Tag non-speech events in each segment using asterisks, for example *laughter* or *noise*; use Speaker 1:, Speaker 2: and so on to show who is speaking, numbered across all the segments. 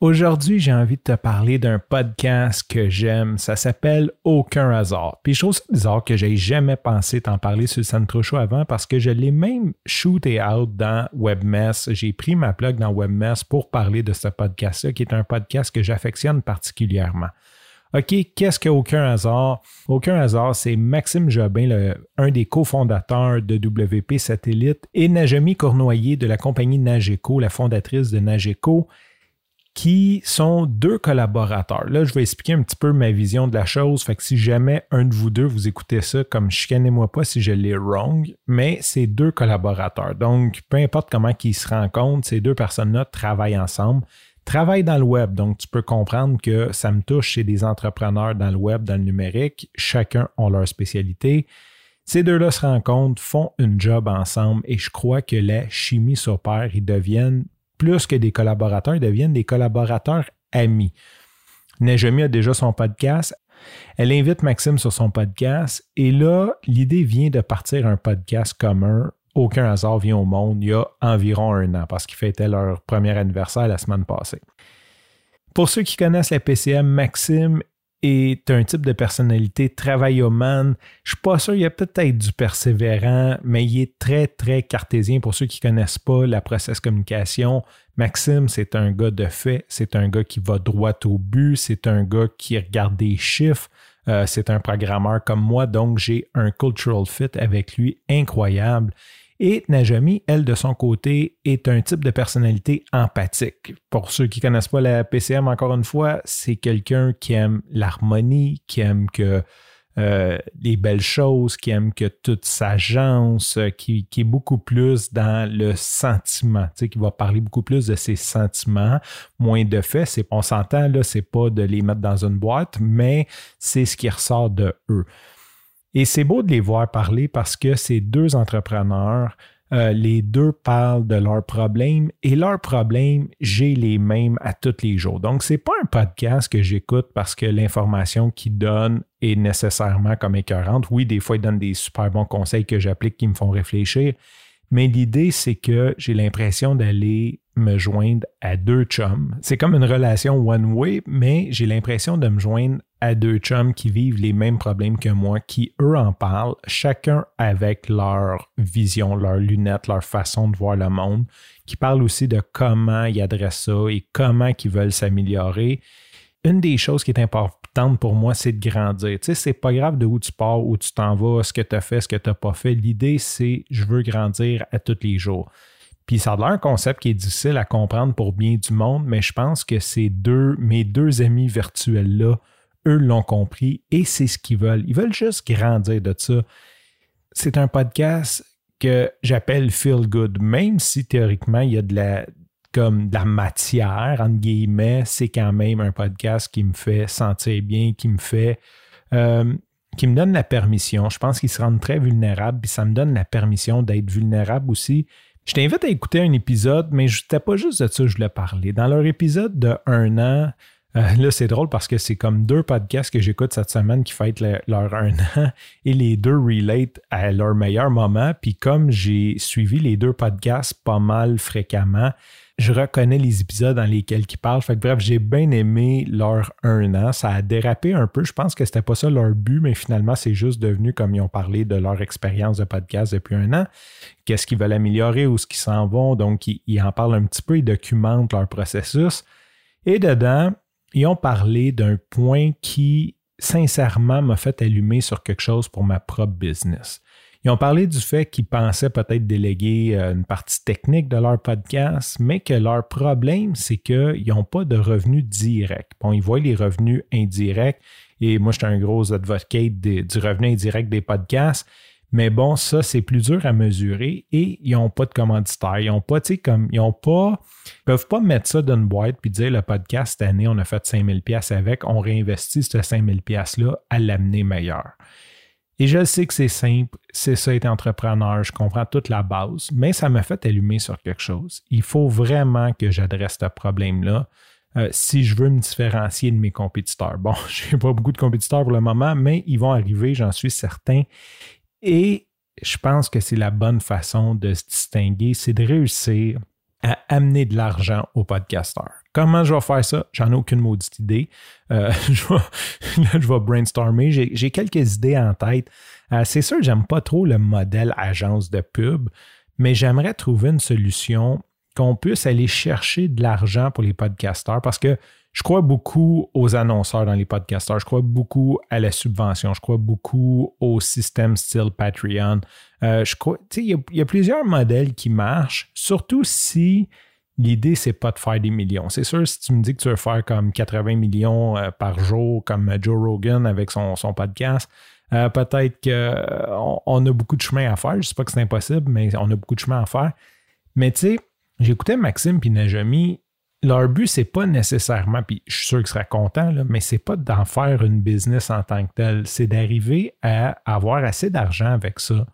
Speaker 1: Aujourd'hui, j'ai envie de te parler d'un podcast que j'aime. Ça s'appelle Aucun hasard. Puis je trouve ça bizarre que j'ai jamais pensé t'en parler sur le Centro Show avant parce que je l'ai même shooté out dans WebMess. J'ai pris ma plug dans WebMess pour parler de ce podcast-là, qui est un podcast que j'affectionne particulièrement. OK, qu'est-ce qu'Aucun hasard? Aucun hasard, c'est Maxime Jobin, un des cofondateurs de WP Satellite, et Najami Cournoyer de la compagnie Nageco, la fondatrice de Nageco qui sont deux collaborateurs. Là, je vais expliquer un petit peu ma vision de la chose. Fait que si jamais un de vous deux, vous écoutez ça, comme chicanez-moi pas si je l'ai wrong, mais c'est deux collaborateurs. Donc, peu importe comment ils se rencontrent, ces deux personnes-là travaillent ensemble, travaillent dans le web. Donc, tu peux comprendre que ça me touche chez des entrepreneurs dans le web, dans le numérique. Chacun a leur spécialité. Ces deux-là se rencontrent, font une job ensemble et je crois que la chimie s'opère. Ils deviennent plus que des collaborateurs, ils deviennent des collaborateurs amis. Najami a déjà son podcast. Elle invite Maxime sur son podcast et là, l'idée vient de partir un podcast commun. Aucun hasard vient au monde il y a environ un an parce qu'ils fêtaient leur premier anniversaire la semaine passée. Pour ceux qui connaissent la PCM, Maxime est un type de personnalité travaillomane. Je suis pas sûr, il y a peut-être du persévérant, mais il est très, très cartésien. Pour ceux qui ne connaissent pas la process communication, Maxime, c'est un gars de fait, c'est un gars qui va droit au but, c'est un gars qui regarde des chiffres, euh, c'est un programmeur comme moi, donc j'ai un cultural fit avec lui incroyable. Et Najami, elle, de son côté, est un type de personnalité empathique. Pour ceux qui ne connaissent pas la PCM, encore une fois, c'est quelqu'un qui aime l'harmonie, qui aime que euh, les belles choses, qui aime que tout s'agence, qui, qui, est beaucoup plus dans le sentiment, tu sais, qui va parler beaucoup plus de ses sentiments, moins de faits. On s'entend, là, c'est pas de les mettre dans une boîte, mais c'est ce qui ressort de eux. Et c'est beau de les voir parler parce que ces deux entrepreneurs, euh, les deux parlent de leurs problèmes et leurs problèmes, j'ai les mêmes à tous les jours. Donc, ce n'est pas un podcast que j'écoute parce que l'information qu'ils donnent est nécessairement comme écœurante. Oui, des fois, ils donnent des super bons conseils que j'applique qui me font réfléchir, mais l'idée, c'est que j'ai l'impression d'aller me joindre à deux chums. C'est comme une relation one-way, mais j'ai l'impression de me joindre à deux chums qui vivent les mêmes problèmes que moi, qui eux en parlent, chacun avec leur vision, leurs lunettes, leur façon de voir le monde, qui parlent aussi de comment ils adressent ça et comment ils veulent s'améliorer. Une des choses qui est importante pour moi, c'est de grandir. Tu sais, c'est pas grave de où tu pars, où tu t'en vas, ce que tu as fait, ce que tu n'as pas fait. L'idée, c'est je veux grandir à tous les jours. Puis ça a l'air un concept qui est difficile à comprendre pour bien du monde, mais je pense que ces deux, mes deux amis virtuels-là, eux l'ont compris et c'est ce qu'ils veulent. Ils veulent juste grandir de ça. C'est un podcast que j'appelle Feel Good, même si théoriquement il y a de la, comme de la matière, entre guillemets, c'est quand même un podcast qui me fait sentir bien, qui me fait. Euh, qui me donne la permission. Je pense qu'ils se rendent très vulnérables, puis ça me donne la permission d'être vulnérable aussi. Je t'invite à écouter un épisode, mais je n'étais pas juste de ça que je voulais parler. Dans leur épisode de un an, euh, là, c'est drôle parce que c'est comme deux podcasts que j'écoute cette semaine qui fêtent leur un *laughs* an et les deux relate à leur meilleur moment. Puis comme j'ai suivi les deux podcasts pas mal fréquemment, je reconnais les épisodes dans lesquels ils parlent. Fait que, bref, j'ai bien aimé leur un an. Ça a dérapé un peu. Je pense que c'était pas ça leur but, mais finalement, c'est juste devenu comme ils ont parlé de leur expérience de podcast depuis un an. Qu'est-ce qu'ils veulent améliorer, où ce qu'ils s'en vont? Donc, ils, en parlent un petit peu, ils documentent leur processus. Et dedans, ils ont parlé d'un point qui, sincèrement, m'a fait allumer sur quelque chose pour ma propre business. Ils ont parlé du fait qu'ils pensaient peut-être déléguer euh, une partie technique de leur podcast, mais que leur problème, c'est qu'ils n'ont pas de revenus directs. Bon, ils voient les revenus indirects, et moi, je suis un gros advocate du revenu indirect des podcasts. Mais bon, ça, c'est plus dur à mesurer et ils n'ont pas de commanditaire. Ils n'ont pas, tu sais, comme, ils n'ont pas, peuvent pas mettre ça dans une boîte puis dire le podcast cette année, on a fait 5000 pièces avec, on réinvestit ce 5000 pièces-là à l'amener meilleur. Et je sais que c'est simple, c'est ça être entrepreneur, je comprends toute la base, mais ça m'a fait allumer sur quelque chose. Il faut vraiment que j'adresse ce problème-là. euh, si je veux me différencier de mes compétiteurs. Bon, *laughs* je n'ai pas beaucoup de compétiteurs pour le moment, mais ils vont arriver, j'en suis certain. Et je pense que c'est la bonne façon de se distinguer, c'est de réussir à amener de l'argent aux podcasteurs. Comment je vais faire ça? J'en ai aucune maudite idée. Euh, *laughs* je, vais, je vais brainstormer. J'ai quelques idées en tête. Euh, c'est sûr, j'aime pas trop le modèle agence de pub, mais j'aimerais trouver une solution qu'on puisse aller chercher de l'argent pour les podcasteurs parce que je crois beaucoup aux annonceurs dans les podcasteurs. Je crois beaucoup à la subvention. Je crois beaucoup au système style Patreon. Euh, il y, a plusieurs modèles qui marchent, surtout si l'idée, c'est pas de faire des millions. C'est sûr, si tu me dis que tu veux faire comme 80 millions euh, par jour, comme Joe Rogan avec son, podcast, euh, peut-être qu'on on a beaucoup de chemin à faire. Je ne sais pas que c'est impossible, mais on a beaucoup de chemin à faire. Mais tu sais, j'écoutais Maxime et Najami leur but, c'est pas nécessairement, puis je suis sûr qu'ils seraient contents, là, mais c'est pas d'en faire une business en tant que tel. C'est d'arriver à avoir assez d'argent avec ça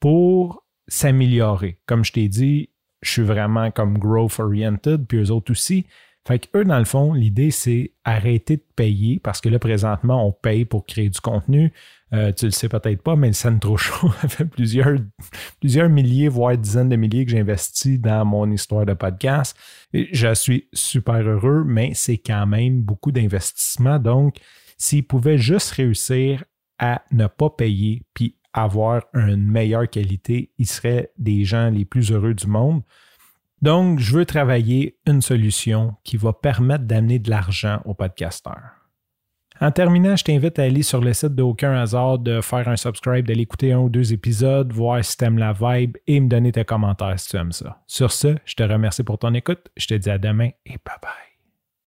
Speaker 1: pour s'améliorer. Comme je t'ai dit, je suis vraiment comme growth oriented, puis eux autres aussi. Fait que eux, dans le fond, l'idée, c'est arrêter de payer parce que là, présentement, on paye pour créer du contenu. Euh, tu le sais peut-être pas, mais Centro *laughs* Show a fait plusieurs, plusieurs milliers, voire dizaines de milliers que j'ai investi dans mon histoire de podcast. Et je suis super heureux, mais c'est quand même beaucoup d'investissement. Donc, s'ils pouvaient juste réussir à ne pas payer puis avoir une meilleure qualité, ils seraient des gens les plus heureux du monde. Donc, je veux travailler une solution qui va permettre d'amener de l'argent aux podcasteurs. En terminant, je t'invite à aller sur le site d'Aucun hasard, de faire un subscribe, d'aller écouter un ou deux épisodes, voir si tu aimes la vibe et me donner tes commentaires si tu aimes ça. Sur ce, je te remercie pour ton écoute. Je te dis à demain et bye bye.